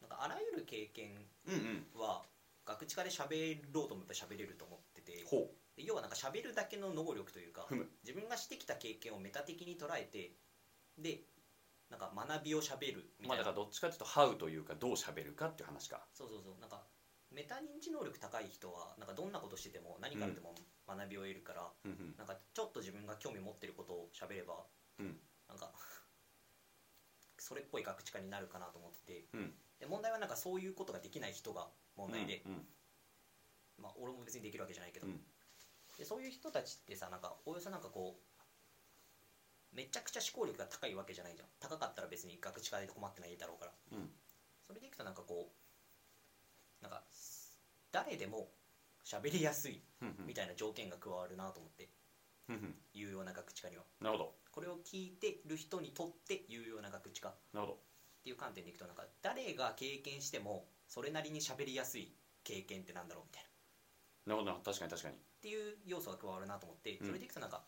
なんかあらゆる経験うんうん。は学知科で喋ろうと思えば喋れると思ってて。ほで要はなんか喋るだけの能力というかふむ。自分がしてきた経験をメタ的に捉えてでなんか学びを喋るうまあみたいな、だからどっちかというとハウというかどう喋るかっていう話か。そうそうそう。なんかメタ認知能力高い人はなんかどんなことしてても何からでも学びを得るから、うんうん。なんかちょっと自分が興味持ってることを喋れば、うん。なんかそれっぽい学知化になるかなと思ってて。うん。で問題はなんかそういうことができない人が問題で、うんうん。まあ、俺も別にできるわけじゃないけど、うん。でそういう人たちってさなんかおよそなんかこうめちゃくちゃ思考力が高いわけじゃないじゃん。高かったら別に学知化で困ってないだろうから。うん。それでいくとなんかこうなんか誰でも喋りやすいみたいな条件が加わるなと思って。有用な学知化には。なるほど。これを聞いてる人にとって有用な学知化っなるほど。ていう観点でいくとなんか誰が経験してもそれなりに喋りやすい経験ってなんだろうみたいな。なるほど確かに確かに。っていう要素が加わるなと思ってうん。それでいくとなんか、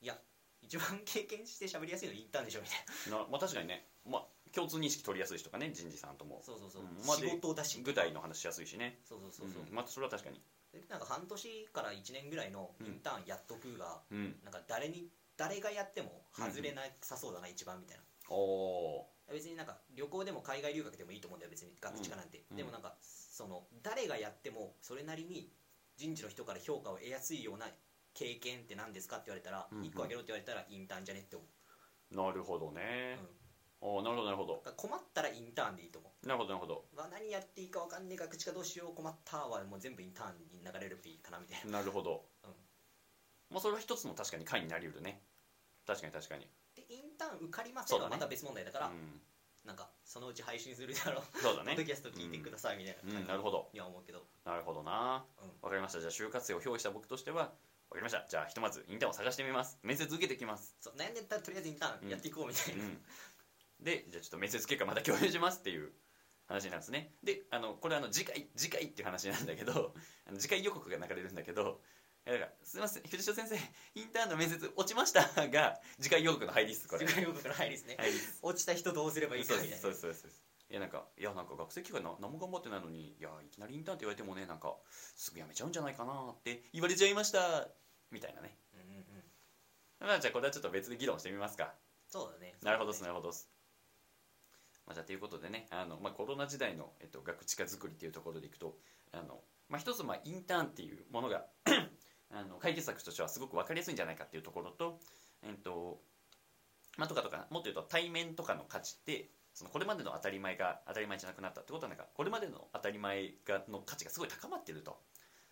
いや一番経験して喋りやすいのインターンでしょみたいな。なまあ確かにね。まあ共通認識取りやすい人かね人事さんとも。そうそうそう、うん。ま仕事だし。具体の話しやすいしね。そうそうそうそう、ん。まあそれは確かに。でなんか半年から1年ぐらいのインターンやっとくが、うん。なんか誰に誰がやっても外れなさそうだな、一番みたいな。おお別になんか旅行でも海外留学でもいいと思うんだよ別に学知化なんて、うん。でもなんかその誰がやってもそれなりに人事の人から評価を得やすいような経験って何ですかって言われたら、うんうん。1個あげろって言われたらインターンじゃねって思う、なるほどね。うんおおなるほどなるほど。困ったらインターンでいいと思なるほどなるほど。う、まあ、何やっていいか分かんねえ学知化どうしよう困ったはもう全部インターンに流れるといいかなみたいな。なるほど、うん。まあそれは一つの確かに回になりうるね。確かに確かに。でインターン受かりませそうんだね。はまた別問題だからうん。なんかそのうち配信するだろう。そうだね。ポッドキャスト聞いてくださいみたいな。うん。なるほど。には思うけど。なるほどな。うん。わかりました。じゃあ就活生を憑依した僕としてはわかりました。じゃあひとまずインターンを探してみます。面接受けてきます。そう悩んでたらとりあえずインターンやっていこうみたいな、うんでじゃあちょっと面接結果また共有しますっていう話なんですね。であのこれあの次回次回っていう話なんだけど あの次回予告が流れるんだけどえだからすいません藤代先生インターンの面接落ちましたが 次回予告の入りですこれ。時間予告の入りですね、入りです。落ちた人どうすればいいかそうでみたいな。すそうですそうですそうです。いやなんかいやなんか学生期間な何も頑張ってないのにいやいきなりインターンって言われてもねなんかすぐ辞めちゃうんじゃないかなって言われちゃいましたみたいなね。うんうんうん。まあじゃあこれはちょっと別で議論してみますか。そうだね。なるほどですなるほどですまあ、じゃあということでねあの、まあ、コロナ時代の、えっと、学知化作りっていうところでいくとあの、まあ、一つ、まあ、インターンっていうものが あの解決策としてはすごく分かりやすいんじゃないかっていうところと,、えっとまあ、とかとかもっと言うと対面とかの価値ってそのこれまでの当たり前が当たり前じゃなくなったってことはなんかこれまでの当たり前がの価値がすごい高まってると。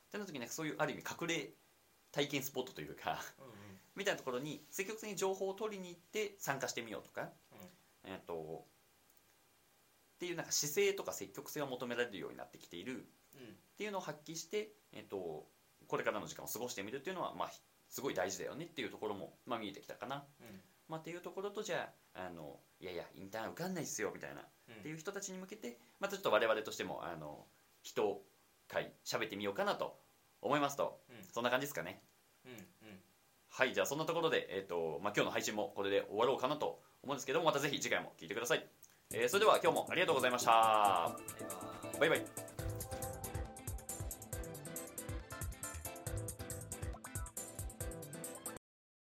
ってなった時にそういうある意味隠れ体験スポットというかみたいなところに積極的に情報を取りに行って参加してみようとか、えっとっていうなんか姿勢とか積極性を求められるようになってきているうん。っていうのを発揮して、えっとこれからの時間を過ごしてみるっていうのは、まあ、ひすごい大事だよねっていうところも、まあ、見えてきたかな、うん。まあ、っていうところとじゃああのいやいやインターン受かんないっすよみたいな、うん。っていう人たちに向けてまたちょっと我々としてもあの人会喋ってみようかなと思いますと、うん。そんな感じですかね。うんうん。はいじゃあそんなところで、えっとまあ、今日の配信もこれで終わろうかなと思うんですけどもまたぜひ次回も聞いてください、えーそれでは今日もありがとうございました。バイバイ。バイバイ